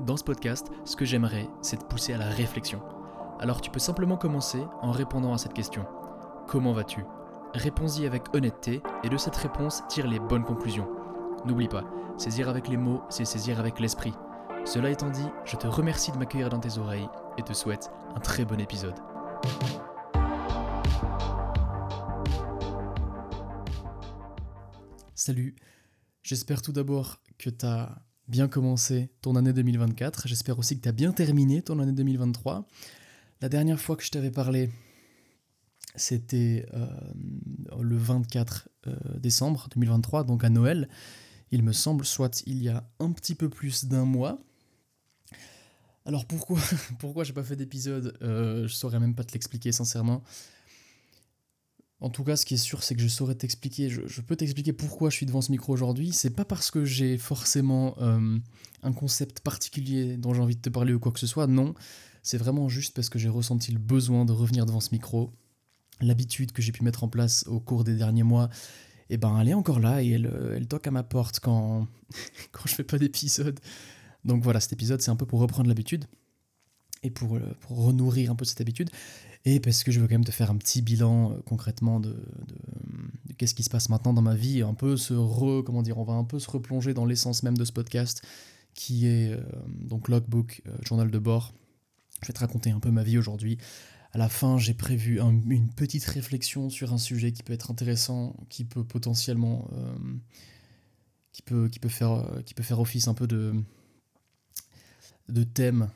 Dans ce podcast, ce que j'aimerais, c'est te pousser à la réflexion. Alors tu peux simplement commencer en répondant à cette question. Comment vas-tu? Réponds-y avec honnêteté et de cette réponse tire les bonnes conclusions. N'oublie pas, saisir avec les mots, c'est saisir avec l'esprit. Cela étant dit, je te remercie de m'accueillir dans tes oreilles et te souhaite un très bon épisode. Salut, j'espère tout d'abord que tu bien commencé ton année 2024. J'espère aussi que tu as bien terminé ton année 2023. La dernière fois que je t'avais parlé, c'était euh, le 24 euh, décembre 2023, donc à Noël. Il me semble, soit il y a un petit peu plus d'un mois. Alors pourquoi, pourquoi j'ai pas fait d'épisode euh, Je saurais même pas te l'expliquer sincèrement. En tout cas, ce qui est sûr, c'est que je saurais t'expliquer, je, peux t'expliquer pourquoi je suis devant ce micro aujourd'hui. C'est pas parce que j'ai forcément euh, un concept particulier dont j'ai envie de te parler ou quoi que ce soit, non. C'est vraiment juste parce que j'ai ressenti le besoin de revenir devant ce micro. L'habitude que j'ai pu mettre en place au cours des derniers mois, eh ben elle est encore là et elle, elle toque à ma porte quand, quand je fais pas d'épisode. Donc voilà, cet épisode, c'est un peu pour reprendre l'habitude et pour, euh, pour renourrir un peu cette habitude et parce que je veux quand même te faire un petit bilan euh, concrètement de, qu'est-ce qui se passe maintenant dans ma vie, un peu se re, comment dire, on va un peu se replonger dans l'essence même de ce podcast qui est euh, donc logbook, euh, journal de bord. Je vais te raconter un peu ma vie aujourd'hui. À la fin, j'ai prévu une petite réflexion sur un sujet qui peut être intéressant, qui peut potentiellement, qui peut, faire, office un peu de thème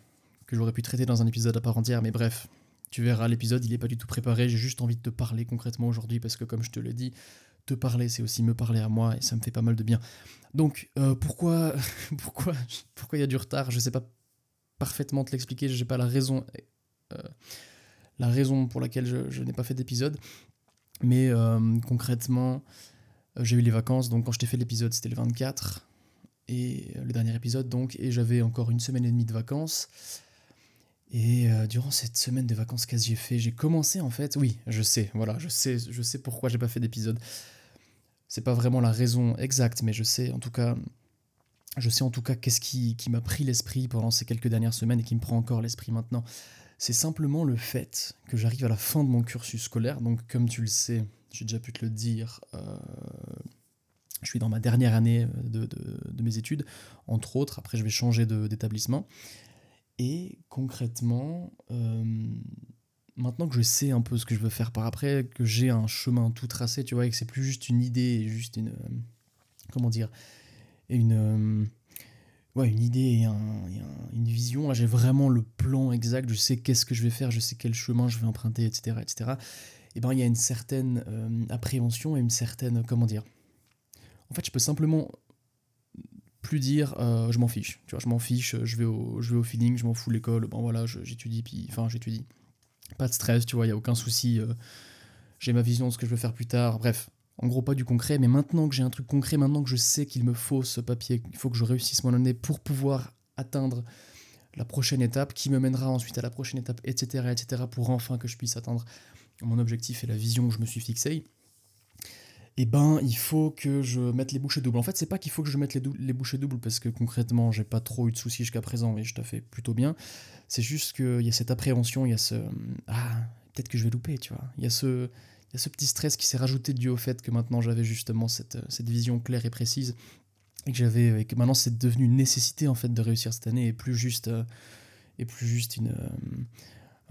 que j'aurais pu traiter dans un épisode à part entière, mais bref, tu verras, l'épisode, il n'est pas du tout préparé. J'ai juste envie de te parler concrètement aujourd'hui parce que, comme je te l'ai dit, te parler, c'est aussi me parler à moi et ça me fait pas mal de bien. Donc, euh, pourquoi pourquoi pourquoi il y a du retard? Je ne sais pas parfaitement te l'expliquer. Je n'ai pas la raison, euh, la raison pour laquelle je, n'ai pas fait d'épisode. Mais euh, concrètement, j'ai eu les vacances. Donc, quand je t'ai fait l'épisode, c'était le 24 et le dernier épisode. Donc, et j'avais encore une semaine et demie de vacances. Et euh, durant cette semaine de vacances qu'est-ce que j'ai fait? J'ai commencé en fait, oui, je sais, voilà, je sais, je sais pourquoi j'ai pas fait d'épisode. C'est pas vraiment la raison exacte, mais je sais en tout cas, je sais en tout cas qu'est-ce qui, qui m'a pris l'esprit pendant ces quelques dernières semaines et qui me prend encore l'esprit maintenant. C'est simplement le fait que j'arrive à la fin de mon cursus scolaire, donc comme tu le sais, j'ai déjà pu te le dire, euh, je suis dans ma dernière année de, de, de, mes études, entre autres, après je vais changer d'établissement. Et concrètement, euh, maintenant que je sais un peu ce que je veux faire par après, que j'ai un chemin tout tracé, tu vois, et que c'est plus juste une idée, juste une. Euh, comment dire Une. Euh, ouais, une idée et, une vision. J'ai vraiment le plan exact, je sais qu'est-ce que je vais faire, je sais quel chemin je vais emprunter, etc. etc. Et ben, il y a une certaine appréhension et une certaine. Comment dire En fait, je peux simplement plus dire euh, je m'en fiche, tu vois, je m'en fiche, je vais au, je vais au feeling, je m'en fous l'école, bon voilà, j'étudie, puis enfin j'étudie. Pas de stress, tu vois, il n'y a aucun souci, euh, j'ai ma vision de ce que je veux faire plus tard, bref, en gros pas du concret, mais maintenant que j'ai un truc concret, maintenant que je sais qu'il me faut ce papier, il faut que je réussisse mon année pour pouvoir atteindre la prochaine étape, qui me mènera ensuite à la prochaine étape, etc., etc., pour enfin que je puisse atteindre mon objectif et la vision que je me suis fixée eh ben il faut que je mette les bouchées doubles. En fait, c'est pas qu'il faut que je mette les, bouchées doubles parce que concrètement, j'ai pas trop eu de soucis jusqu'à présent et je t'ai fait plutôt bien. C'est juste qu'il y a cette appréhension, il y a ce ah peut-être que je vais louper, tu vois. Il y a ce il y a ce petit stress qui s'est rajouté dû au fait que maintenant j'avais justement cette, cette vision claire et précise et que j'avais que maintenant c'est devenu une nécessité en fait de réussir cette année et plus juste euh, et plus juste une euh,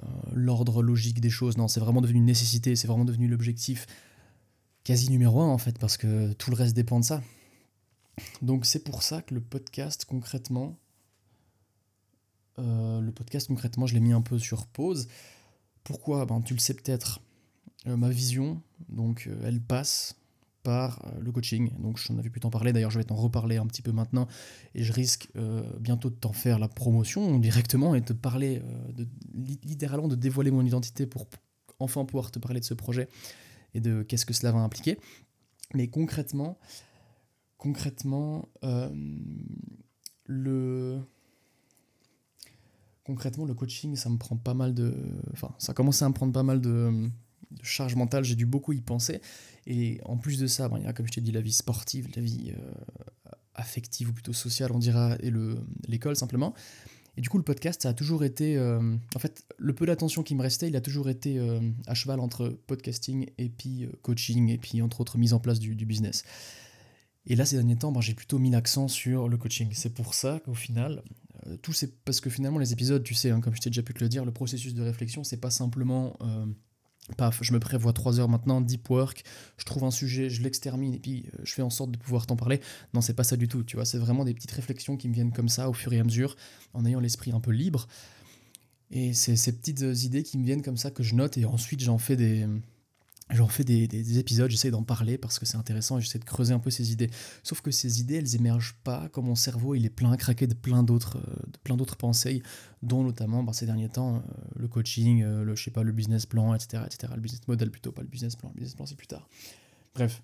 euh, l'ordre logique des choses. Non, c'est vraiment devenu une nécessité, c'est vraiment devenu l'objectif quasi numéro un en fait, parce que tout le reste dépend de ça. Donc c'est pour ça que le podcast concrètement, euh, le podcast concrètement, je l'ai mis un peu sur pause. Pourquoi? Ben, Tu le sais peut-être, euh, ma vision, donc euh, elle passe par le coaching. Donc j'en avais pu t'en parler, d'ailleurs je vais t'en reparler un petit peu maintenant, et je risque bientôt de t'en faire la promotion directement et de te parler, de, littéralement de dévoiler mon identité pour enfin pouvoir te parler de ce projet et de qu'est-ce que cela va impliquer. Mais concrètement, concrètement, euh, le concrètement le coaching, ça me prend pas mal de, enfin, ça a commencé à me prendre pas mal de, charge mentale. J'ai dû beaucoup y penser. Et en plus de ça, il y a comme je t'ai dit la vie sportive, la vie euh, affective ou plutôt sociale, on dira, et l'école simplement. Et du coup, le podcast, ça a toujours été. Euh, en fait, le peu d'attention qui me restait, il a toujours été euh, à cheval entre podcasting et puis euh, coaching, et puis entre autres mise en place du, business. Et là, ces derniers temps, ben, j'ai plutôt mis l'accent sur le coaching. C'est pour ça qu'au final, tout c'est parce que finalement, les épisodes, tu sais, hein, comme je t'ai déjà pu te le dire, le processus de réflexion, c'est pas simplement paf, je me prévois 3 heures maintenant, deep work, je trouve un sujet, je l'extermine et puis euh, je fais en sorte de pouvoir t'en parler. Non, c'est pas ça du tout, tu vois, c'est vraiment des petites réflexions qui me viennent comme ça au fur et à mesure, en ayant l'esprit un peu libre. Et c'est ces petites idées qui me viennent comme ça que je note et ensuite j'en fais des, J'en fais des, épisodes, j'essaie d'en parler parce que c'est intéressant j'essaie de creuser un peu ces idées. Sauf que ces idées, elles émergent pas comme mon cerveau, il est plein à craquer de plein d'autres, euh, plein d'autres pensées, dont notamment bah, ces derniers temps euh, le coaching, euh, le je sais pas, le business plan, etc., etc. Le business model plutôt, pas le business plan. Le business plan c'est plus tard. Bref.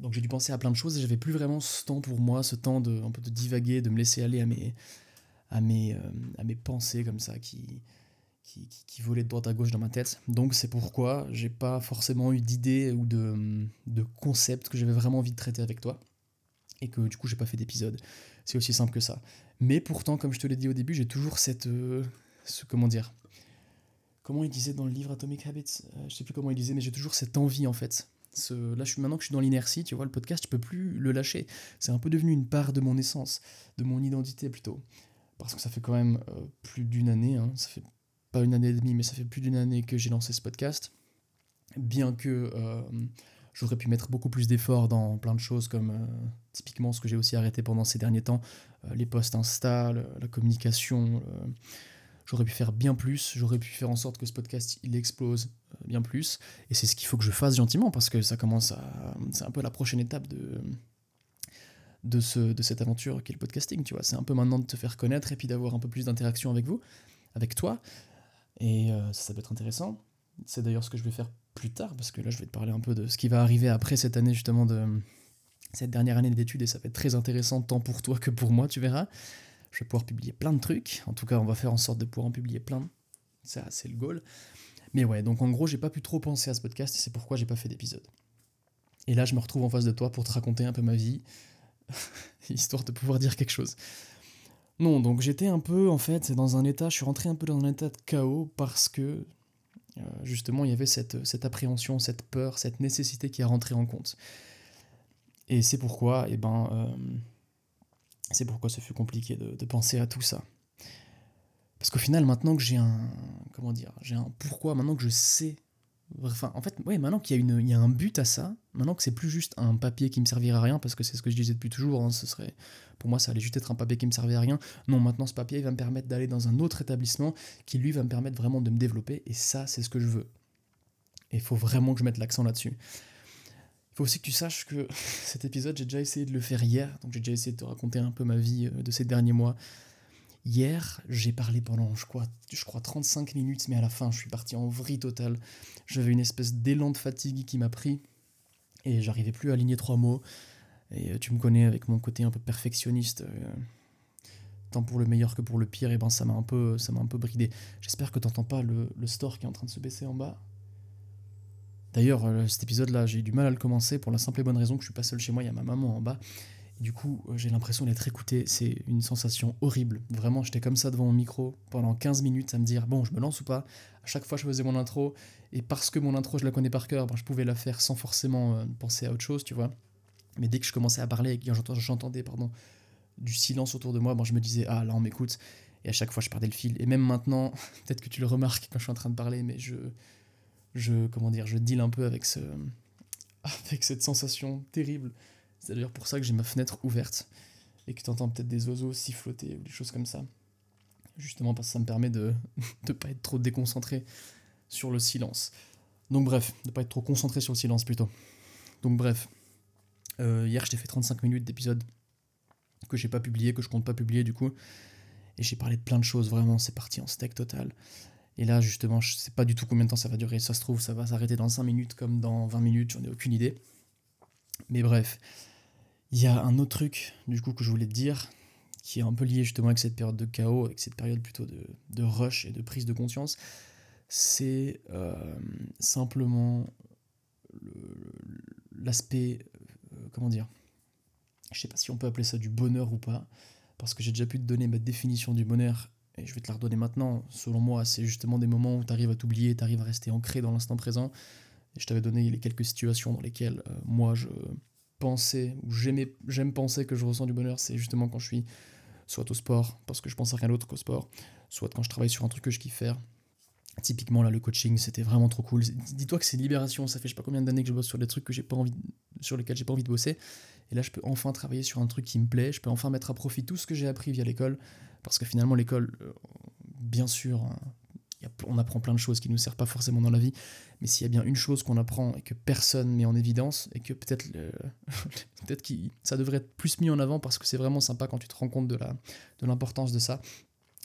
Donc j'ai dû penser à plein de choses et j'avais plus vraiment ce temps pour moi, ce temps de un peu de divaguer, de me laisser aller à mes à mes, à mes pensées comme ça qui qui, qui, volait de droite à gauche dans ma tête. Donc c'est pourquoi j'ai pas forcément eu d'idées ou de, de concepts que j'avais vraiment envie de traiter avec toi. Et que du coup j'ai pas fait d'épisode. C'est aussi simple que ça. Mais pourtant, comme je te l'ai dit au début, j'ai toujours cette. Euh, comment dire Comment il disait dans le livre Atomic Habits euh, Je sais plus comment il disait, mais j'ai toujours cette envie en fait. Là, je suis, maintenant que je suis dans l'inertie, tu vois, le podcast, je peux plus le lâcher. C'est un peu devenu une part de mon essence, de mon identité plutôt. Parce que ça fait quand même euh, plus d'une année, hein, ça fait une année et demie, mais ça fait plus d'une année que j'ai lancé ce podcast. Bien que euh, j'aurais pu mettre beaucoup plus d'efforts dans plein de choses, comme euh, typiquement ce que j'ai aussi arrêté pendant ces derniers temps, euh, les posts Insta, la communication. j'aurais pu faire bien plus, j'aurais pu faire en sorte que ce podcast il explose bien plus. Et c'est ce qu'il faut que je fasse gentiment, parce que ça commence à. C'est un peu la prochaine étape de de, ce, de cette aventure qui est le podcasting, tu vois. C'est un peu maintenant de te faire connaître et puis d'avoir un peu plus d'interaction avec vous, avec toi. Et euh, ça, peut être intéressant. C'est d'ailleurs ce que je vais faire plus tard, parce que là, je vais te parler un peu de ce qui va arriver après cette année, justement, de cette dernière année d'études, et ça va être très intéressant tant pour toi que pour moi, tu verras. Je vais pouvoir publier plein de trucs. En tout cas, on va faire en sorte de pouvoir en publier plein. Ça, c'est le goal. Mais ouais, donc en gros, j'ai pas pu trop penser à ce podcast, c'est pourquoi j'ai pas fait d'épisode. Et là, je me retrouve en face de toi pour te raconter un peu ma vie, histoire de pouvoir dire quelque chose. Non, donc j'étais un peu, en fait, dans un état, je suis rentré un peu dans un état de chaos parce que, euh, justement, il y avait cette, cette, appréhension, cette peur, cette nécessité qui a rentré en compte. Et c'est pourquoi, eh ben, euh, c'est pourquoi ce fut compliqué de, de, penser à tout ça. Parce qu'au final, maintenant que j'ai un, comment dire, j'ai un pourquoi, maintenant que je sais Enfin, en fait, ouais, maintenant qu'il y, a une, il y a un but à ça, maintenant que c'est plus juste un papier qui me servira à rien, parce que c'est ce que je disais depuis toujours, hein, ce serait, pour moi, ça allait juste être un papier qui me servait à rien. Non, maintenant, ce papier, va me permettre d'aller dans un autre établissement qui, lui, va me permettre vraiment de me développer, et ça, c'est ce que je veux. Et il faut vraiment que je mette l'accent là-dessus. Il faut aussi que tu saches que cet épisode, j'ai déjà essayé de le faire hier, donc j'ai déjà essayé de te raconter un peu ma vie euh, de ces derniers mois, Hier, j'ai parlé pendant, je crois, crois, 35 minutes, mais à la fin, je suis parti en vrille totale. J'avais une espèce d'élan de fatigue qui m'a pris, et j'arrivais plus à aligner trois mots. Et euh, tu me connais avec mon côté un peu perfectionniste, euh, tant pour le meilleur que pour le pire, et ben ça m'a un peu, bridé. J'espère que tu n'entends pas le, le, store qui est en train de se baisser en bas. D'ailleurs, euh, cet épisode-là, j'ai eu du mal à le commencer pour la simple et bonne raison que je suis pas seul chez moi, il y a ma maman en bas. Du coup, euh, j'ai l'impression d'être écouté. C'est une sensation horrible. Vraiment, j'étais comme ça devant mon micro pendant 15 minutes à me dire bon, je me lance ou pas? À chaque fois, je faisais mon intro. Et parce que mon intro, je la connais par cœur, ben, je pouvais la faire sans forcément euh, penser à autre chose, tu vois. Mais dès que je commençais à parler et que j'entendais pardon, du silence autour de moi, ben, je me disais ah, là, on m'écoute. Et à chaque fois, je perdais le fil. Et même maintenant, peut-être que tu le remarques quand je suis en train de parler, mais je. Je, comment dire, je deal un peu avec, ce, avec cette sensation terrible c'est d'ailleurs pour ça que j'ai ma fenêtre ouverte et que tu entends peut-être des oiseaux siffloter ou des choses comme ça. Justement parce que ça me permet de ne pas être trop déconcentré sur le silence. Donc bref, de ne pas être trop concentré sur le silence plutôt. Donc bref, euh, hier je t'ai fait 35 minutes d'épisode que j'ai pas publié, que je compte pas publier du coup. Et j'ai parlé de plein de choses, vraiment, c'est parti en steak total. Et là, justement, je sais pas du tout combien de temps ça va durer. Ça se trouve, ça va s'arrêter dans 5 minutes comme dans 20 minutes, j'en ai aucune idée. Mais bref, il y a un autre truc, du coup, que je voulais te dire, qui est un peu lié justement avec cette période de chaos, avec cette période plutôt de, rush et de prise de conscience. C'est euh, simplement l'aspect, euh, comment dire, Je sais pas si on peut appeler ça du bonheur ou pas, parce que j'ai déjà pu te donner ma définition du bonheur, et je vais te la redonner maintenant. Selon moi, c'est justement des moments où tu arrives à t'oublier, tu arrives à rester ancré dans l'instant présent. Et je t'avais donné les quelques situations dans lesquelles euh, moi je pensais, ou j'aime penser que je ressens du bonheur, c'est justement quand je suis soit au sport, parce que je pense à rien d'autre qu'au sport, soit quand je travaille sur un truc que je kiffe faire. Typiquement là le coaching c'était vraiment trop cool. Dis-toi que c'est libération, ça fait je sais pas combien d'années que je bosse sur des trucs que pas envie sur lesquels j'ai pas envie de bosser et là je peux enfin travailler sur un truc qui me plaît, je peux enfin mettre à profit tout ce que j'ai appris via l'école parce que finalement l'école euh, bien sûr on apprend plein de choses qui nous servent pas forcément dans la vie, mais s'il y a bien une chose qu'on apprend et que personne met en évidence, et que peut-être peut-être que ça devrait être plus mis en avant parce que c'est vraiment sympa quand tu te rends compte de, la, de l'importance de ça,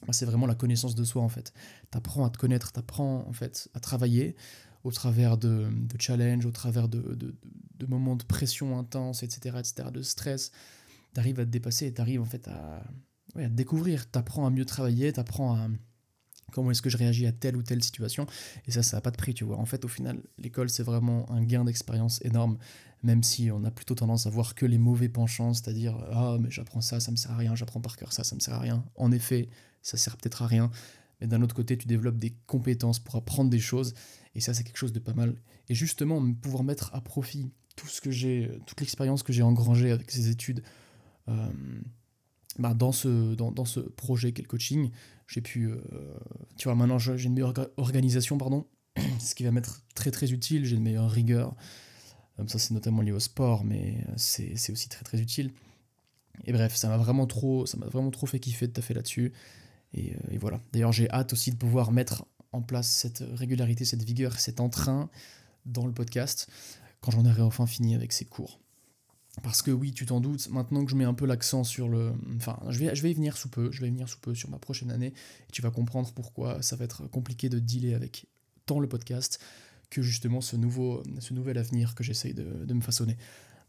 bah, c'est vraiment la connaissance de soi en fait. Tu apprends à te connaître, tu apprends en fait à travailler au travers de, challenges, au travers de, de, moments de pression intense, etc., etc., de stress. Tu arrives à te dépasser et tu arrives en fait à, te découvrir. Tu apprends à mieux travailler, tu apprends à comment est-ce que je réagis à telle ou telle situation. Et ça, ça n'a pas de prix, tu vois. En fait, au final, l'école, c'est vraiment un gain d'expérience énorme, même si on a plutôt tendance à voir que les mauvais penchants, c'est-à-dire, ah, mais j'apprends ça, ça me sert à rien, j'apprends par cœur ça, ça me sert à rien. En effet, ça sert peut-être à rien. Mais d'un autre côté, tu développes des compétences pour apprendre des choses, et ça, c'est quelque chose de pas mal. Et justement, pouvoir mettre à profit tout ce que j'ai, toute l'expérience que j'ai engrangée avec ces études, euh, bah, dans, ce, dans, dans, ce projet qu'est le coaching, j'ai pu. Euh, tu vois, maintenant j'ai une meilleure organisation, pardon, ce qui va m'être très très utile. J'ai une meilleure rigueur. Euh, ça, c'est notamment lié au sport, mais euh, c'est aussi très très utile. Et bref, ça m'a vraiment trop, ça m'a vraiment trop fait kiffer de taffer là-dessus. Et, et, voilà. D'ailleurs, j'ai hâte aussi de pouvoir mettre en place cette régularité, cette vigueur, cet entrain dans le podcast quand j'en aurai enfin fini avec ces cours. Parce que oui, tu t'en doutes, maintenant que je mets un peu l'accent sur le... Enfin, je vais, je vais y venir sous peu, je vais y venir sous peu sur ma prochaine année, et tu vas comprendre pourquoi ça va être compliqué de dealer avec tant le podcast que justement ce, nouveau, ce nouvel avenir que j'essaye de, me façonner.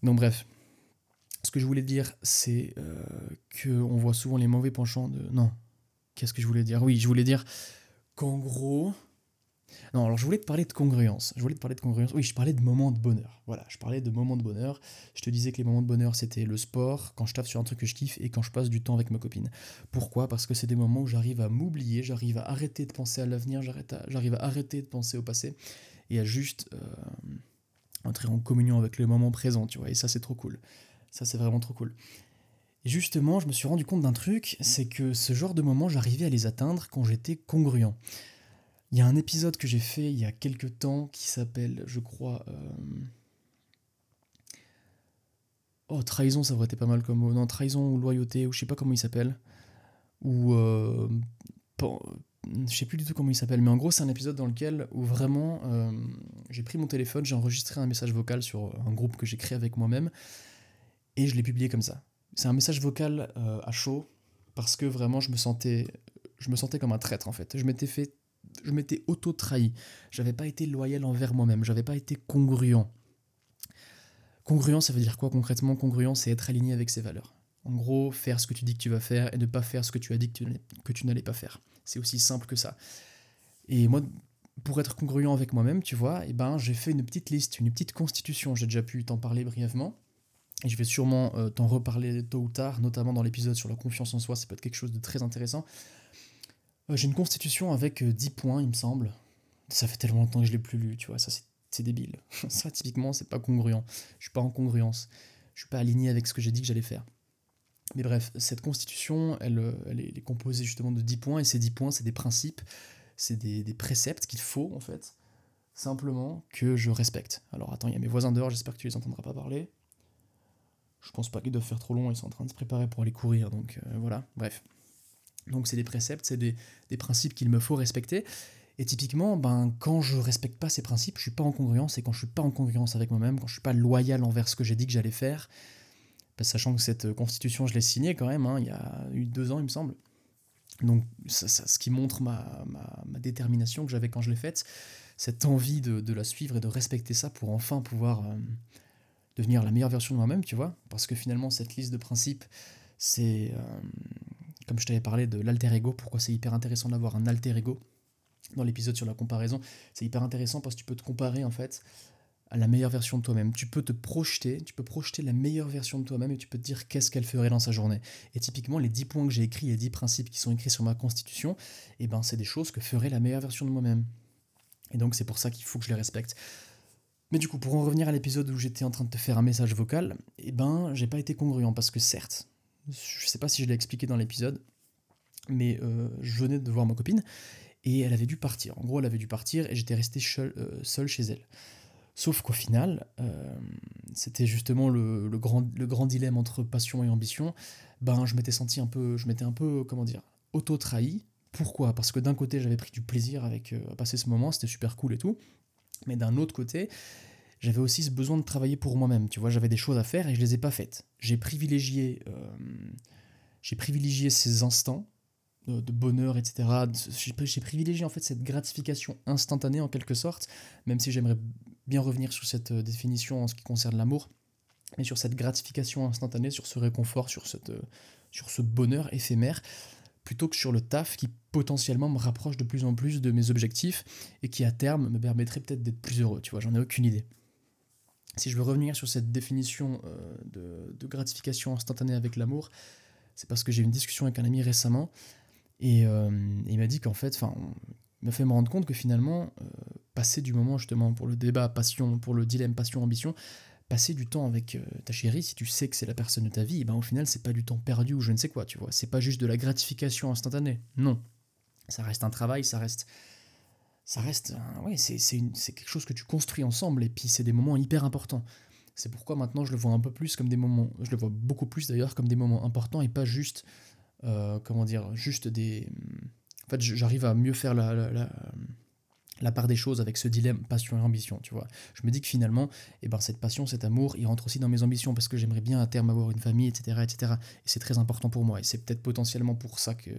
Donc bref, ce que je voulais dire, c'est euh, qu'on voit souvent les mauvais penchants de... Non, qu'est-ce que je voulais dire? Oui, je voulais dire qu'en gros, non, alors je voulais te parler de congruence. Je voulais te parler de congruence. Oui, je parlais de moments de bonheur. Voilà, je parlais de moments de bonheur. Je te disais que les moments de bonheur, c'était le sport, quand je tape sur un truc que je kiffe et quand je passe du temps avec ma copine. Pourquoi? Parce que c'est des moments où j'arrive à m'oublier, j'arrive à arrêter de penser à l'avenir, j'arrive à arrêter de penser au passé et à juste euh, entrer en communion avec le moment présent, tu vois. Et ça, c'est trop cool. Ça, c'est vraiment trop cool. Et justement, je me suis rendu compte d'un truc, c'est que ce genre de moments, j'arrivais à les atteindre quand j'étais congruent. Il y a un épisode que j'ai fait il y a quelques temps qui s'appelle, je crois. Euh, oh, trahison, ça aurait été pas mal comme mot. Non, trahison ou loyauté, ou je sais pas comment il s'appelle. Ou. Euh... je sais plus du tout comment il s'appelle, mais en gros, c'est un épisode dans lequel où vraiment euh, j'ai pris mon téléphone, j'ai enregistré un message vocal sur un groupe que j'ai créé avec moi-même et je l'ai publié comme ça. C'est un message vocal à chaud parce que vraiment je me sentais je me sentais comme un traître en fait. Je m'étais fait je m'étais auto-trahi. J'avais pas été loyal envers moi-même. J'avais pas été congruent. Congruent, ça veut dire quoi concrètement? Congruent, c'est être aligné avec ses valeurs. En gros, faire ce que tu dis que tu vas faire et ne pas faire ce que tu as dit que tu n'allais pas faire. C'est aussi simple que ça. Et moi, pour être congruent avec moi-même, tu vois, eh ben, j'ai fait une petite liste, une petite constitution. J'ai déjà pu t'en parler brièvement. Et je vais sûrement euh, t'en reparler tôt ou tard, notamment dans l'épisode sur la confiance en soi. Ça peut être quelque chose de très intéressant. Euh, j'ai une constitution avec 10 euh, points, il me semble. Ça fait tellement longtemps que je l'ai plus lu, tu vois, ça c'est débile. ça typiquement c'est pas congruent. Je suis pas en congruence. Je suis pas aligné avec ce que j'ai dit que j'allais faire. Mais bref, cette constitution, elle, euh, elle, est, composée justement de 10 points, et ces 10 points, c'est des principes, c'est des, des, préceptes qu'il faut, en fait, simplement que je respecte. Alors attends, il y a mes voisins dehors, j'espère que tu les entendras pas parler. Je pense pas qu'ils doivent faire trop long, ils sont en train de se préparer pour aller courir, donc voilà, bref. Donc c'est des préceptes, c'est des, principes qu'il me faut respecter. Et typiquement, ben, quand je respecte pas ces principes, je suis pas en congruence, et quand je suis pas en congruence avec moi-même, quand je suis pas loyal envers ce que j'ai dit que j'allais faire, ben, sachant que cette constitution, je l'ai signée quand même, hein, il y a eu deux ans, il me semble. Donc, ça, ce qui montre ma, ma, détermination que j'avais quand je l'ai faite, cette envie de, la suivre et de respecter ça pour enfin pouvoir euh, devenir la meilleure version de moi-même, tu vois. Parce que finalement, cette liste de principes, c'est. Euh, comme je t'avais parlé de l'alter ego, pourquoi c'est hyper intéressant d'avoir un alter ego dans l'épisode sur la comparaison, c'est hyper intéressant parce que tu peux te comparer en fait à la meilleure version de toi-même. Tu peux te projeter, tu peux projeter la meilleure version de toi-même et tu peux te dire qu'est-ce qu'elle ferait dans sa journée. Et typiquement, les 10 points que j'ai écrits, les 10 principes qui sont écrits sur ma constitution, eh ben, c'est des choses que ferait la meilleure version de moi-même. Et donc, c'est pour ça qu'il faut que je les respecte. Mais du coup, pour en revenir à l'épisode où j'étais en train de te faire un message vocal, eh ben, j'ai pas été congruent parce que certes, je sais pas si je l'ai expliqué dans l'épisode, mais euh, je venais de voir ma copine et elle avait dû partir. En gros, elle avait dû partir et j'étais resté seul, euh, chez elle. Sauf qu'au final, euh, c'était justement le, grand, le grand dilemme entre passion et ambition. Ben, je m'étais senti un peu, je m'étais un peu, comment dire, auto-trahi. Pourquoi? Parce que d'un côté, j'avais pris du plaisir avec à passer ce moment, c'était super cool et tout. Mais d'un autre côté, j'avais aussi ce besoin de travailler pour moi-même. Tu vois, j'avais des choses à faire et je les ai pas faites. J'ai privilégié, j'ai privilégié ces instants de bonheur, etc. J'ai privilégié en fait cette gratification instantanée en quelque sorte, même si j'aimerais bien revenir sur cette euh, définition en ce qui concerne l'amour, mais sur cette gratification instantanée, sur ce réconfort, sur, cette, euh, sur ce bonheur éphémère, plutôt que sur le taf qui potentiellement me rapproche de plus en plus de mes objectifs et qui à terme me permettrait peut-être d'être plus heureux, tu vois, j'en ai aucune idée. Si je veux revenir sur cette définition euh, de, gratification instantanée avec l'amour, c'est parce que j'ai eu une discussion avec un ami récemment et euh, il m'a dit qu'en fait, enfin, il m'a fait me rendre compte que finalement, euh, passer du moment justement pour le débat passion, pour le dilemme passion-ambition, passer du temps avec ta chérie, si tu sais que c'est la personne de ta vie, ben au final, c'est pas du temps perdu ou je ne sais quoi, tu vois. C'est pas juste de la gratification instantanée. Non. Ça reste un travail, ça reste. Ça reste. ouais, c'est quelque chose que tu construis ensemble et puis c'est des moments hyper importants. C'est pourquoi maintenant je le vois un peu plus comme des moments. Je le vois beaucoup plus d'ailleurs comme des moments importants et pas juste euh, comment dire, juste des... En fait, j'arrive à mieux faire la, la, la, part des choses avec ce dilemme passion et ambition, tu vois. Je me dis que finalement, eh ben, cette passion, cet amour, il rentre aussi dans mes ambitions parce que j'aimerais bien à terme avoir une famille, etc. etc. Et c'est très important pour moi. Et c'est peut-être potentiellement pour ça que...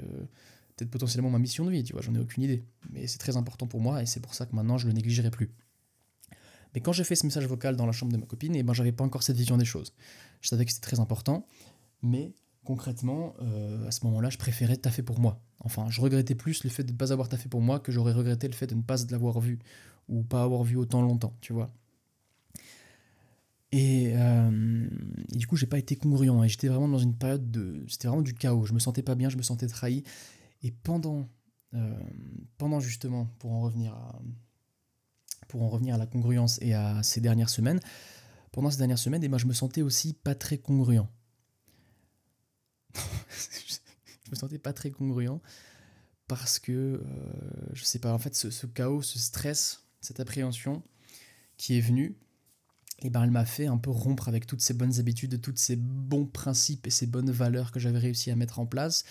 Peut-être potentiellement ma mission de vie, tu vois, j'en ai aucune idée. Mais c'est très important pour moi et c'est pour ça que maintenant je le négligerai plus. Mais quand j'ai fait ce message vocal dans la chambre de ma copine, eh ben, j'avais pas encore cette vision des choses. Je savais que c'était très important, mais concrètement, euh, à ce moment-là, je préférais taffer pour moi. Enfin, je regrettais plus le fait de ne pas avoir taffé pour moi que j'aurais regretté le fait de ne pas l'avoir vu ou pas avoir vu autant longtemps, tu vois. Et, euh, du coup, j'ai pas été congruent et j'étais vraiment dans une période de. C'était vraiment du chaos. Je me sentais pas bien, je me sentais trahi. Et pendant, euh, pendant justement, pour en revenir à, la congruence et à ces dernières semaines, pendant ces dernières semaines, et eh ben, je me sentais aussi pas très congruent je me sentais pas très congruent parce que, euh, je sais pas, en fait, ce, chaos, ce stress, cette appréhension qui est venue, eh ben, elle m'a fait un peu rompre avec toutes ces bonnes habitudes, tous ces bons principes et ces bonnes valeurs que j'avais réussi à mettre en place.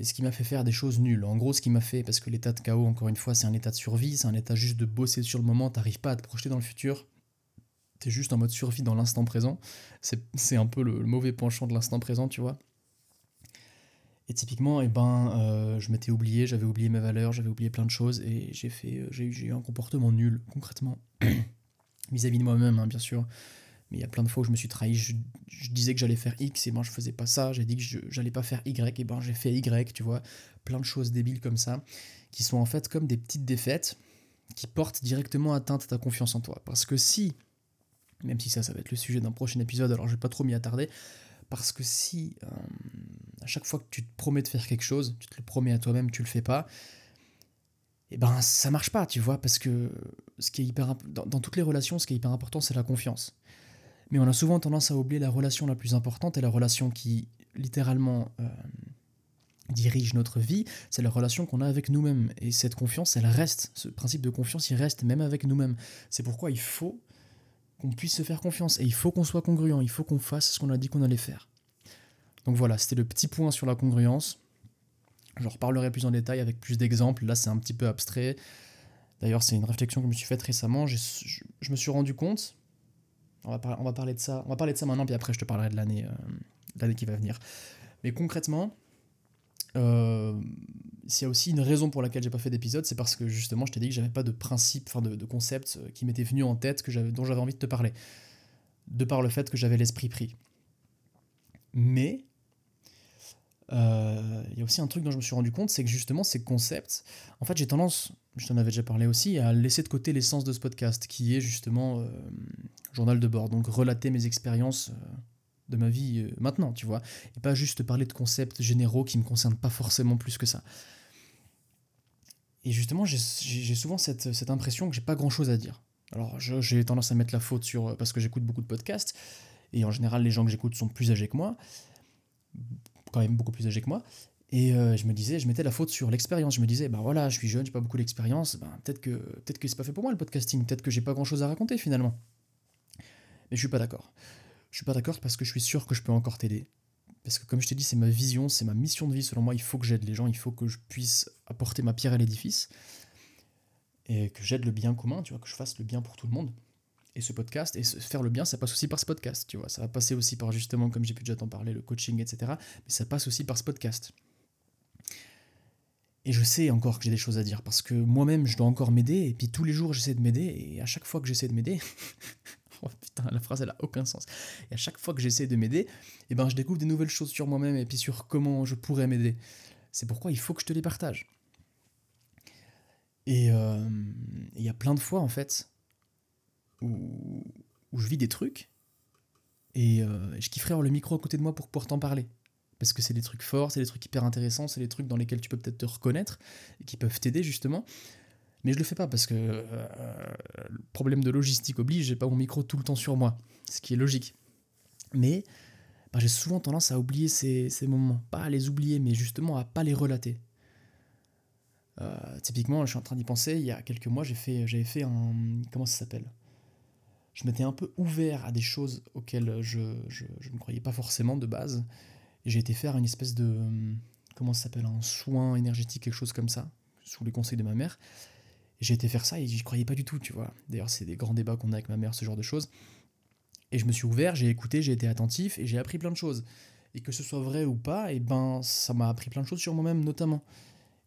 Et ce qui m'a fait faire des choses nulles. En gros, ce qui m'a fait, parce que l'état de chaos, encore une fois, c'est un état de survie, c'est un état juste de bosser sur le moment, t'arrives pas à te projeter dans le futur, t'es juste en mode survie dans l'instant présent. C'est un peu le mauvais penchant de l'instant présent, tu vois. Et typiquement, eh ben, euh, je m'étais oublié, j'avais oublié mes valeurs, j'avais oublié plein de choses et j'ai euh, j'ai eu un comportement nul, concrètement, vis-à-vis de moi-même, hein, bien sûr. Mais il y a plein de fois où je me suis trahi, je, disais que j'allais faire X et ben je faisais pas ça, j'ai dit que j'allais pas faire Y et ben j'ai fait Y, tu vois. Plein de choses débiles comme ça, qui sont en fait comme des petites défaites qui portent directement atteinte à ta confiance en toi. Parce que si, même si ça, ça va être le sujet d'un prochain épisode, alors je vais pas trop m'y attarder, parce que si euh, à chaque fois que tu te promets de faire quelque chose, tu te le promets à toi-même, tu le fais pas, et ben ça marche pas, tu vois, parce que ce qui est hyper dans, toutes les relations, ce qui est hyper important, c'est la confiance. Mais on a souvent tendance à oublier la relation la plus importante et la relation qui littéralement euh, dirige notre vie, c'est la relation qu'on a avec nous-mêmes. Et cette confiance, elle reste. Ce principe de confiance, il reste même avec nous-mêmes. C'est pourquoi il faut qu'on puisse se faire confiance. Et il faut qu'on soit congruent, il faut qu'on fasse ce qu'on a dit qu'on allait faire. Donc voilà, c'était le petit point sur la congruence. Je reparlerai plus en détail avec plus d'exemples. Là, c'est un petit peu abstrait. D'ailleurs, c'est une réflexion que je me suis faite récemment. Je, me suis rendu compte. On va, on va, parler de ça. On va parler de ça maintenant, puis après, je te parlerai de l'année, euh, l'année qui va venir. Mais concrètement, euh, s'il y a aussi une raison pour laquelle j'ai pas fait d'épisode, c'est parce que justement, je t'ai dit que j'avais pas de principe, enfin de, de concept euh, qui m'était venu en tête, que dont j'avais envie de te parler. De par le fait que j'avais l'esprit pris. Mais, il y a aussi un truc dont je me suis rendu compte, c'est que justement ces concepts, en fait j'ai tendance, je t'en avais déjà parlé aussi, à laisser de côté l'essence de ce podcast, qui est justement euh, journal de bord, donc relater mes expériences euh, de ma vie maintenant, tu vois, et pas juste parler de concepts généraux qui me concernent pas forcément plus que ça. Et justement, j'ai souvent cette, cette, impression que j'ai pas grand chose à dire. Alors j'ai tendance à mettre la faute sur parce que j'écoute beaucoup de podcasts, et en général les gens que j'écoute sont plus âgés que moi quand même beaucoup plus âgé que moi. Et euh, je me disais, je mettais la faute sur l'expérience. Je me disais, bah voilà, je suis jeune, j'ai pas beaucoup d'expérience, ben, peut-être que peut-être que c'est pas fait pour moi le podcasting, peut-être que j'ai pas grand-chose à raconter finalement. Mais je suis pas d'accord. Je suis pas d'accord parce que je suis sûr que je peux encore t'aider. Parce que comme je t'ai dit, c'est ma vision, c'est ma mission de vie. Selon moi, il faut que j'aide les gens, il faut que je puisse apporter ma pierre à l'édifice et que j'aide le bien commun, tu vois, que je fasse le bien pour tout le monde et ce podcast, et faire le bien, ça passe aussi par ce podcast, tu vois. Ça va passer aussi par justement, comme j'ai pu déjà t'en parler, le coaching, etc. Mais ça passe aussi par ce podcast. Et je sais encore que j'ai des choses à dire, parce que moi-même, je dois encore m'aider, et puis tous les jours, j'essaie de m'aider, et à chaque fois que j'essaie de m'aider, oh putain, la phrase, elle a aucun sens. Et à chaque fois que j'essaie de m'aider, eh ben, je découvre des nouvelles choses sur moi-même, et puis sur comment je pourrais m'aider. C'est pourquoi il faut que je te les partage. Et euh, il y a plein de fois, en fait, où, je vis des trucs et euh, je kifferais avoir le micro à côté de moi pour pouvoir t'en parler. Parce que c'est des trucs forts, c'est des trucs hyper intéressants, c'est des trucs dans lesquels tu peux peut-être te reconnaître et qui peuvent t'aider justement. Mais je le fais pas parce que euh, le problème de logistique oblige, j'ai pas mon micro tout le temps sur moi, ce qui est logique. Mais bah, j'ai souvent tendance à oublier ces, moments. Pas à les oublier, mais justement à pas les relater. Euh, typiquement, je suis en train d'y penser, il y a quelques mois, j'ai fait, j'avais fait un. Comment ça s'appelle? Je m'étais un peu ouvert à des choses auxquelles je, ne croyais pas forcément de base. J'ai été faire une espèce de. Comment ça s'appelle Un soin énergétique, quelque chose comme ça, sous les conseils de ma mère. j'ai été faire ça et j'y croyais pas du tout, tu vois. D'ailleurs, c'est des grands débats qu'on a avec ma mère, ce genre de choses. Et je me suis ouvert, j'ai écouté, j'ai été attentif et j'ai appris plein de choses. Et que ce soit vrai ou pas, et ben ça m'a appris plein de choses sur moi-même notamment.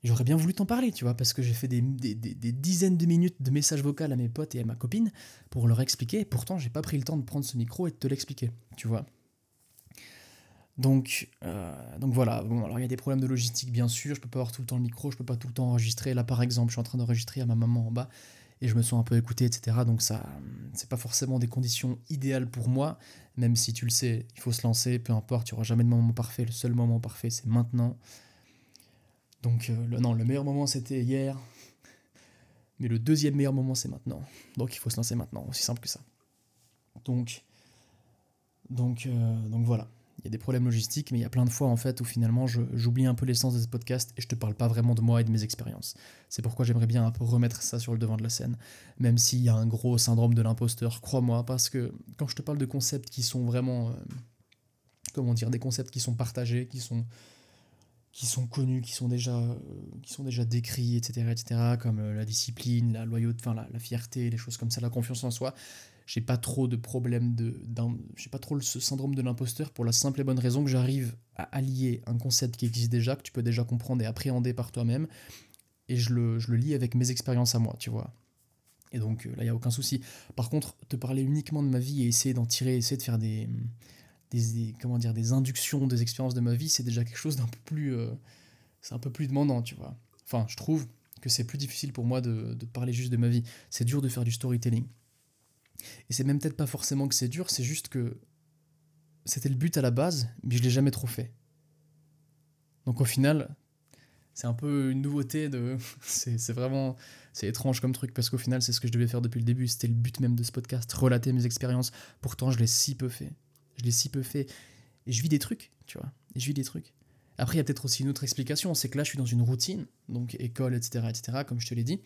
J'aurais bien voulu t'en parler, tu vois, parce que j'ai fait des, dizaines de minutes de messages vocaux à mes potes et à ma copine pour leur expliquer, et pourtant j'ai pas pris le temps de prendre ce micro et de te l'expliquer, tu vois. Donc, euh, donc voilà, bon, alors il y a des problèmes de logistique bien sûr, je peux pas avoir tout le temps le micro, je peux pas tout le temps enregistrer. Là par exemple, je suis en train d'enregistrer à ma maman en bas et je me sens un peu écouté, etc. Donc ça, c'est pas forcément des conditions idéales pour moi, même si tu le sais, il faut se lancer, peu importe, il n'y jamais de moment parfait, le seul moment parfait c'est maintenant. Donc euh, le, non, le meilleur moment c'était hier, mais le deuxième meilleur moment c'est maintenant. Donc il faut se lancer maintenant, aussi simple que ça. Donc, donc, euh, donc voilà, il y a des problèmes logistiques, mais il y a plein de fois en fait où finalement j'oublie un peu l'essence de ce podcast et je te parle pas vraiment de moi et de mes expériences. C'est pourquoi j'aimerais bien un peu remettre ça sur le devant de la scène, même s'il y a un gros syndrome de l'imposteur, crois-moi, parce que quand je te parle de concepts qui sont vraiment, euh, comment dire, des concepts qui sont partagés, qui sont qui sont connus, qui sont déjà, euh, qui sont déjà décrits, etc., etc., comme euh, la discipline, la loyauté, enfin la, fierté, les choses comme ça, la confiance en soi. J'ai pas trop de problème de, j'ai pas trop le syndrome de l'imposteur pour la simple et bonne raison que j'arrive à allier un concept qui existe déjà, que tu peux déjà comprendre et appréhender par toi-même, et je le, je le lis avec mes expériences à moi, tu vois. Et donc euh, là, il n'y a aucun souci. Par contre, te parler uniquement de ma vie et essayer d'en tirer, essayer de faire des, des, comment dire, des inductions des expériences de ma vie, c'est déjà quelque chose d'un peu plus. Euh, c'est un peu plus demandant, tu vois. Enfin, je trouve que c'est plus difficile pour moi de, parler juste de ma vie. C'est dur de faire du storytelling. Et c'est même peut-être pas forcément que c'est dur, c'est juste que c'était le but à la base, mais je l'ai jamais trop fait. Donc au final, c'est un peu une nouveauté de. C'est vraiment. C'est étrange comme truc parce qu'au final, c'est ce que je devais faire depuis le début. C'était le but même de ce podcast, relater mes expériences. Pourtant, je l'ai si peu fait. Je l'ai si peu fait. Et je vis des trucs, tu vois. Et je vis des trucs. Après, il y a peut-être aussi une autre explication, c'est que là, je suis dans une routine, donc école, etc., etc., comme je te l'ai dit.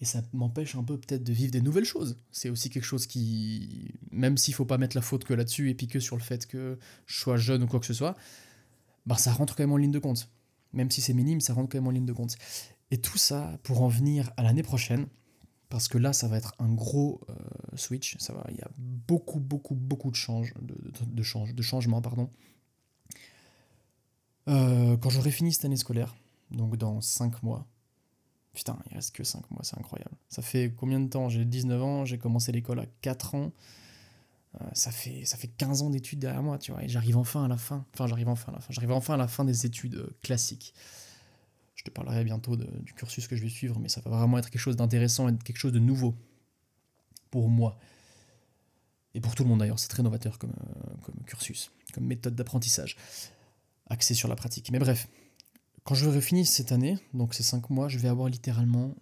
Et ça m'empêche un peu peut-être de vivre des nouvelles choses. C'est aussi quelque chose qui, même s'il faut pas mettre la faute que là-dessus et puis que sur le fait que je sois jeune ou quoi que ce soit, bah ça rentre quand même en ligne de compte. Même si c'est minime, ça rentre quand même en ligne de compte. Et tout ça pour en venir à l'année prochaine, parce que là, ça va être un gros euh, switch. Ça va, il y a beaucoup, beaucoup, beaucoup de changes, de, de, de changements, pardon. Euh, quand j'aurai fini cette année scolaire, donc dans 5 mois, putain, il reste que 5 mois, c'est incroyable. Ça fait combien de temps? J'ai 19 ans, j'ai commencé l'école à 4 ans. Euh, ça, fait, ça fait 15 ans d'études derrière moi, tu vois, et j'arrive enfin à la fin. Enfin, j'arrive enfin à la fin. J'arrive enfin à la fin des études euh, classiques. Je te parlerai bientôt du cursus que je vais suivre, mais ça va vraiment être quelque chose d'intéressant et quelque chose de nouveau pour moi. Et pour tout le monde d'ailleurs, c'est très novateur comme, euh, comme cursus, comme méthode d'apprentissage, axée sur la pratique. Mais bref, quand je vais finir cette année, donc ces 5 mois, je vais avoir littéralement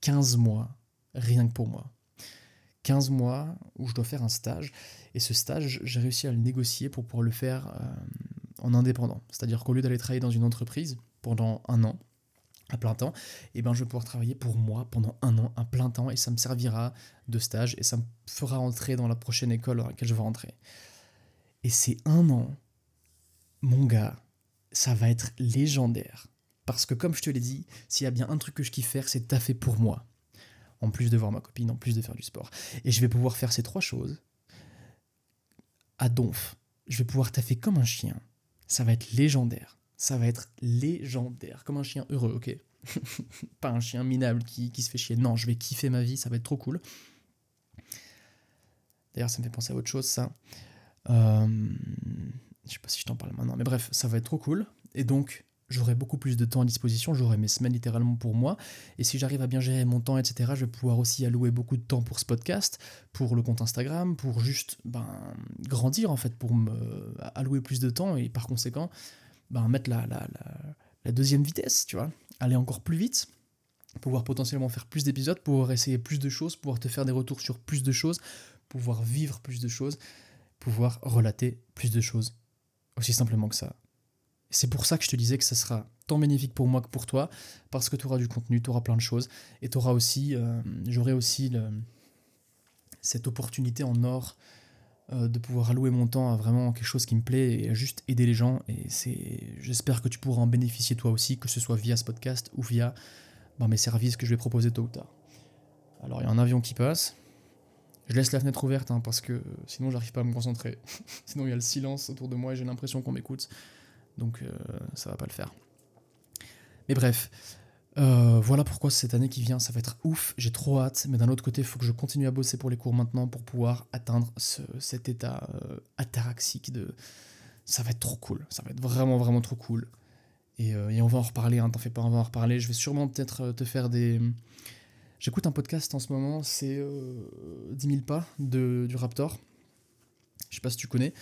15 mois, rien que pour moi. 15 mois où je dois faire un stage. Et ce stage, j'ai réussi à le négocier pour pouvoir le faire euh, en indépendant. C'est-à-dire qu'au lieu d'aller travailler dans une entreprise pendant un an, à plein temps, et eh ben je vais pouvoir travailler pour moi pendant un an à plein temps et ça me servira de stage et ça me fera entrer dans la prochaine école dans laquelle je vais rentrer. Et c'est un an, mon gars, ça va être légendaire. Parce que comme je te l'ai dit, s'il y a bien un truc que je kiffe faire, c'est taffer pour moi. En plus de voir ma copine, en plus de faire du sport. Et je vais pouvoir faire ces trois choses à donf. Je vais pouvoir taffer comme un chien. Ça va être légendaire. Ça va être légendaire. Comme un chien heureux, ok Pas un chien minable qui, qui se fait chier. Non, je vais kiffer ma vie, ça va être trop cool. D'ailleurs, ça me fait penser à autre chose, ça. Euh, je sais pas si je t'en parle maintenant, mais bref, ça va être trop cool. Et donc, j'aurai beaucoup plus de temps à disposition, j'aurai mes semaines littéralement pour moi. Et si j'arrive à bien gérer mon temps, etc., je vais pouvoir aussi allouer beaucoup de temps pour ce podcast, pour le compte Instagram, pour juste ben, grandir en fait, pour me allouer plus de temps et par conséquent ben, mettre la, la, la, deuxième vitesse, tu vois, aller encore plus vite, pouvoir potentiellement faire plus d'épisodes, pouvoir essayer plus de choses, pouvoir te faire des retours sur plus de choses, pouvoir vivre plus de choses, pouvoir relater plus de choses. Aussi simplement que ça. C'est pour ça que je te disais que ça sera tant bénéfique pour moi que pour toi, parce que tu auras du contenu, tu auras plein de choses, et tu auras aussi, euh, j'aurai aussi cette opportunité en or euh, de pouvoir allouer mon temps à vraiment quelque chose qui me plaît et à juste aider les gens. Et c'est, j'espère que tu pourras en bénéficier toi aussi, que ce soit via ce podcast ou via ben, mes services que je vais proposer tôt ou tard. Alors il y a un avion qui passe. Je laisse la fenêtre ouverte hein, parce que sinon j'arrive pas à me concentrer. sinon il y a le silence autour de moi et j'ai l'impression qu'on m'écoute. Donc euh, ça va pas le faire. Mais bref, euh, voilà pourquoi cette année qui vient, ça va être ouf, j'ai trop hâte, mais d'un autre côté, il faut que je continue à bosser pour les cours maintenant pour pouvoir atteindre cet état euh, ataraxique de... Ça va être trop cool, ça va être vraiment vraiment trop cool. Et, on va en reparler, hein, t'en fais pas, on va en reparler. Je vais sûrement peut-être te faire des... J'écoute un podcast en ce moment, c'est 10 000 pas de, du Raptor. Je sais pas si tu connais.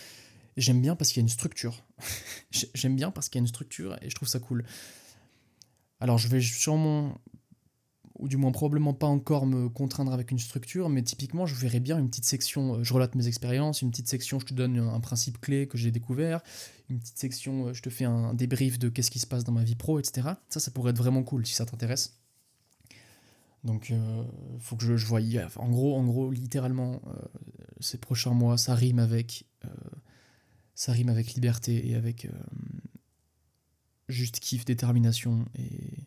J'aime bien parce qu'il y a une structure. J'aime bien parce qu'il y a une structure et je trouve ça cool. Alors je vais sûrement, ou du moins probablement pas encore me contraindre avec une structure, mais typiquement je verrais bien une petite section, euh, je relate mes expériences, une petite section, je te donne un principe clé que j'ai découvert, une petite section, euh, je te fais un débrief de qu'est-ce qui se passe dans ma vie pro, etc. Ça, ça pourrait être vraiment cool si ça t'intéresse. Donc, euh, faut que je, voie. en gros, en gros, littéralement, ces prochains mois, ça rime avec ça rime avec liberté et avec euh, juste kiff, détermination et,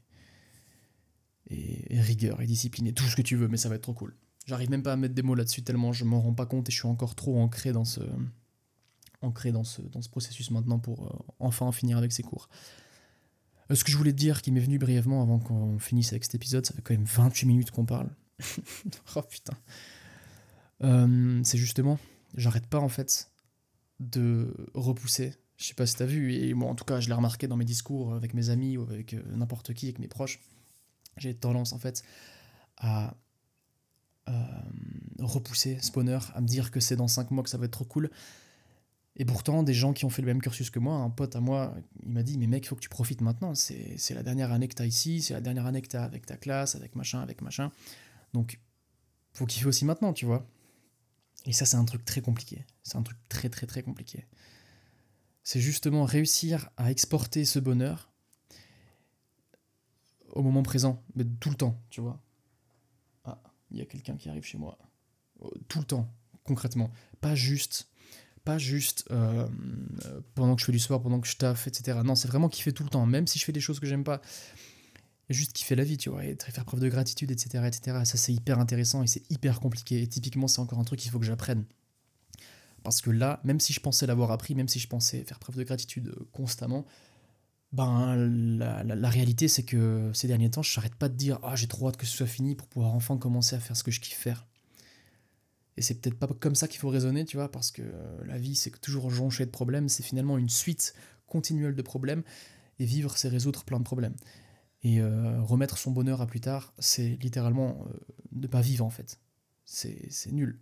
rigueur et discipline et tout ce que tu veux, mais ça va être trop cool. J'arrive même pas à mettre des mots là-dessus tellement je m'en rends pas compte et je suis encore trop ancré dans ce, processus maintenant pour euh, enfin finir avec ces cours. Euh, ce que je voulais te dire qui m'est venu brièvement avant qu'on finisse avec cet épisode, ça fait quand même 28 minutes qu'on parle. oh putain. c'est justement, j'arrête pas en fait de repousser. Je sais pas si t'as vu, et moi en tout cas je l'ai remarqué dans mes discours avec mes amis ou avec euh, n'importe qui, avec mes proches. J'ai tendance en fait à repousser Spawner, à me dire que c'est dans 5 mois que ça va être trop cool. Et pourtant, des gens qui ont fait le même cursus que moi, un pote à moi, il m'a dit Mais mec, il faut que tu profites maintenant. C'est la dernière année que tu as ici, c'est la dernière année que tu as avec ta classe, avec machin, avec machin. Donc, faut kiffer aussi maintenant, tu vois. Et ça, c'est un truc très compliqué. C'est un truc très, très, très compliqué. C'est justement réussir à exporter ce bonheur au moment présent, mais tout le temps, tu vois. Ah, il y a quelqu'un qui arrive chez moi. Oh, tout le temps, concrètement. Pas juste, pas juste euh, pendant que je fais du sport, pendant que je taffe, etc. Non, c'est vraiment kiffer tout le temps, même si je fais des choses que j'aime pas juste kiffer la vie, tu vois, et faire preuve de gratitude, etc. etc. Ça, c'est hyper intéressant et c'est hyper compliqué. Et typiquement, c'est encore un truc qu'il faut que j'apprenne. Parce que là, même si je pensais l'avoir appris, même si je pensais faire preuve de gratitude euh, constamment, ben la, réalité c'est que ces derniers temps, je n'arrête pas de dire Ah, j'ai trop hâte que ce soit fini pour pouvoir enfin commencer à faire ce que je kiffe faire. Et c'est peut-être pas comme ça qu'il faut raisonner, tu vois, parce que la vie, c'est toujours jonché de problèmes, c'est finalement une suite continuelle de problèmes, et vivre, c'est résoudre plein de problèmes. Et euh, remettre son bonheur à plus tard, c'est littéralement euh, ne pas vivre en fait. C'est nul.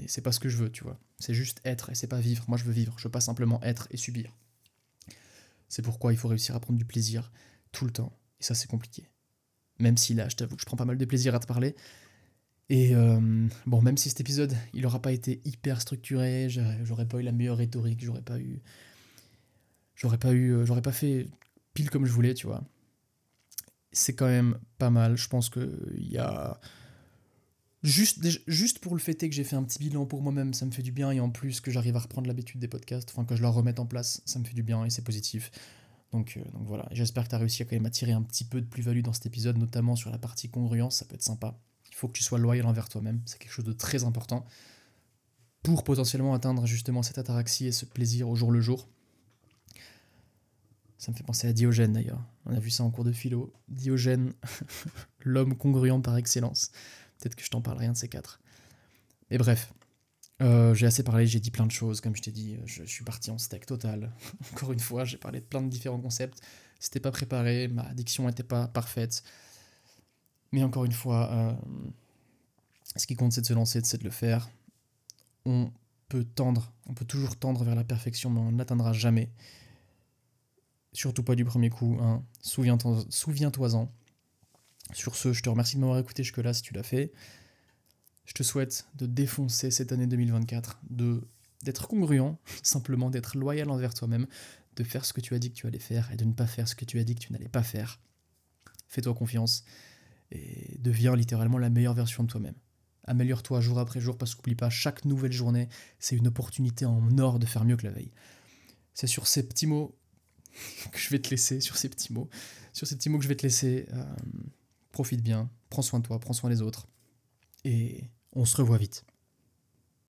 Et c'est pas ce que je veux, tu vois. C'est juste être et c'est pas vivre. Moi je veux vivre, je veux pas simplement être et subir. C'est pourquoi il faut réussir à prendre du plaisir tout le temps. Et ça c'est compliqué. Même si là, je t'avoue que je prends pas mal de plaisir à te parler. Et euh, bon, même si cet épisode, il aura pas été hyper structuré, j'aurais pas eu la meilleure rhétorique, j'aurais pas eu. J'aurais pas eu. J'aurais pas fait pile comme je voulais, tu vois c'est quand même pas mal. Je pense qu'il y a. Juste, juste pour le fait que j'ai fait un petit bilan pour moi-même, ça me fait du bien. Et en plus, que j'arrive à reprendre l'habitude des podcasts, enfin que je la remette en place, ça me fait du bien et c'est positif. Donc, euh, donc voilà. J'espère que tu as réussi à quand même à tirer un petit peu de plus-value dans cet épisode, notamment sur la partie congruence. Ça peut être sympa. Faut que tu sois loyal envers toi-même. C'est quelque chose de très important pour potentiellement atteindre justement cette ataraxie et ce plaisir au jour le jour. Ça me fait penser à Diogène d'ailleurs. On a vu ça en cours de philo. Diogène, l'homme congruent par excellence. Peut-être que je t'en parlerai un de ces quatre. Mais bref, euh, j'ai assez parlé, j'ai dit plein de choses. Comme je t'ai dit, je, suis parti en steak total. Encore une fois, j'ai parlé de plein de différents concepts. C'était pas préparé, ma diction n'était pas parfaite. Mais encore une fois, euh, ce qui compte, c'est de se lancer, c'est de le faire. On peut tendre, on peut toujours tendre vers la perfection, mais on ne l'atteindra jamais. Surtout pas du premier coup. Hein. Souviens-toi-en. Sur ce, je te remercie de m'avoir écouté jusque-là si tu l'as fait. Je te souhaite de défoncer cette année 2024, de d'être congruent, simplement d'être loyal envers toi-même, de faire ce que tu as dit que tu allais faire et de ne pas faire ce que tu as dit que tu n'allais pas faire. Fais-toi confiance et deviens littéralement la meilleure version de toi-même. Améliore-toi jour après jour parce qu'oublie pas, chaque nouvelle journée, c'est une opportunité en or de faire mieux que la veille. C'est sur ces petits mots que je vais te laisser sur ces petits mots. Sur ces petits mots que je vais te laisser. Euh, profite bien, prends soin de toi, prends soin des autres. Et on se revoit vite.